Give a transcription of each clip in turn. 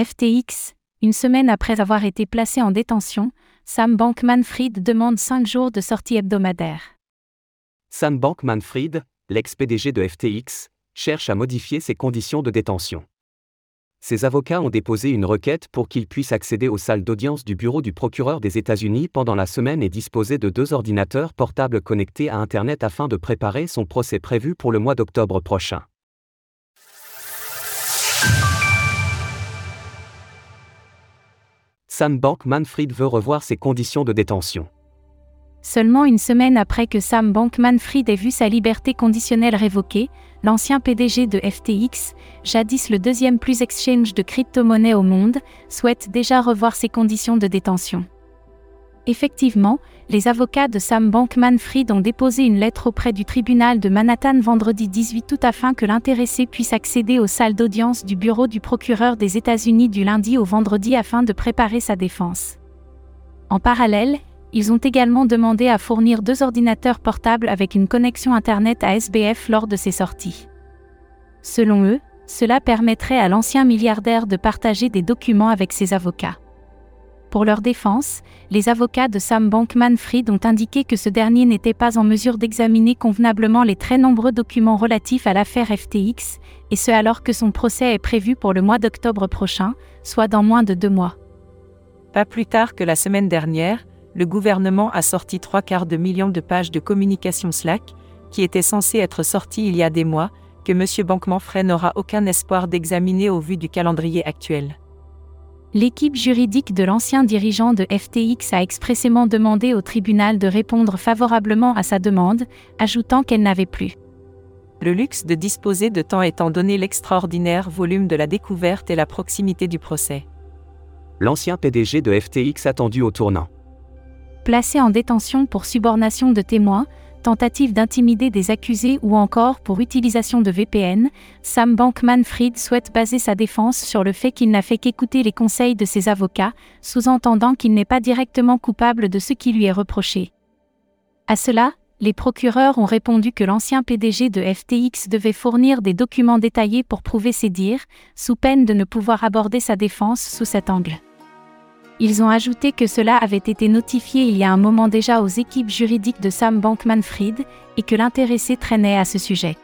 FTX, une semaine après avoir été placé en détention, Sam Bankman-Fried demande 5 jours de sortie hebdomadaire. Sam Bankman-Fried, l'ex-PDG de FTX, cherche à modifier ses conditions de détention. Ses avocats ont déposé une requête pour qu'il puisse accéder aux salles d'audience du bureau du procureur des États-Unis pendant la semaine et disposer de deux ordinateurs portables connectés à Internet afin de préparer son procès prévu pour le mois d'octobre prochain. Sam Bankman-Fried veut revoir ses conditions de détention. Seulement une semaine après que Sam Bankman-Fried ait vu sa liberté conditionnelle révoquée, l'ancien PDG de FTX, jadis le deuxième plus exchange de crypto-monnaies au monde, souhaite déjà revoir ses conditions de détention. Effectivement, les avocats de Sam Bankman-Fried ont déposé une lettre auprès du tribunal de Manhattan vendredi 18 août afin que l'intéressé puisse accéder aux salles d'audience du bureau du procureur des États-Unis du lundi au vendredi afin de préparer sa défense. En parallèle, ils ont également demandé à fournir deux ordinateurs portables avec une connexion Internet à SBF lors de ses sorties. Selon eux, cela permettrait à l'ancien milliardaire de partager des documents avec ses avocats. Pour leur défense, les avocats de Sam Bankman-Fried ont indiqué que ce dernier n'était pas en mesure d'examiner convenablement les très nombreux documents relatifs à l'affaire FTX, et ce alors que son procès est prévu pour le mois d'octobre prochain, soit dans moins de deux mois. Pas plus tard que la semaine dernière, le gouvernement a sorti trois quarts de million de pages de communication Slack, qui étaient censées être sorties il y a des mois, que M. Bankman-Fried n'aura aucun espoir d'examiner au vu du calendrier actuel. L'équipe juridique de l'ancien dirigeant de FTX a expressément demandé au tribunal de répondre favorablement à sa demande, ajoutant qu'elle n'avait plus le luxe de disposer de temps étant donné l'extraordinaire volume de la découverte et la proximité du procès. L'ancien PDG de FTX attendu au tournant. Placé en détention pour subornation de témoins, tentative d'intimider des accusés ou encore pour utilisation de VPN, Sam Bankman-Fried souhaite baser sa défense sur le fait qu'il n'a fait qu'écouter les conseils de ses avocats, sous-entendant qu'il n'est pas directement coupable de ce qui lui est reproché. À cela, les procureurs ont répondu que l'ancien PDG de FTX devait fournir des documents détaillés pour prouver ses dires, sous peine de ne pouvoir aborder sa défense sous cet angle. Ils ont ajouté que cela avait été notifié il y a un moment déjà aux équipes juridiques de Sam Bankman-Fried et que l'intéressé traînait à ce sujet.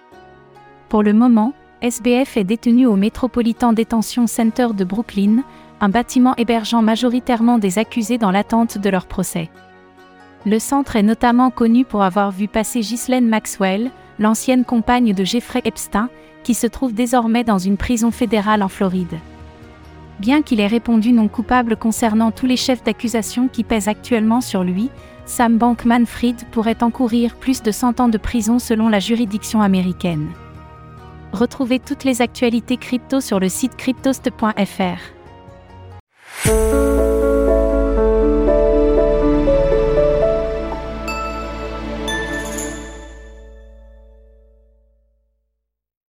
Pour le moment, SBF est détenu au Metropolitan Detention Center de Brooklyn, un bâtiment hébergeant majoritairement des accusés dans l'attente de leur procès. Le centre est notamment connu pour avoir vu passer Ghislaine Maxwell, l'ancienne compagne de Jeffrey Epstein, qui se trouve désormais dans une prison fédérale en Floride. Bien qu'il ait répondu non coupable concernant tous les chefs d'accusation qui pèsent actuellement sur lui, Sam Bankman-Fried pourrait encourir plus de 100 ans de prison selon la juridiction américaine. Retrouvez toutes les actualités crypto sur le site cryptost.fr.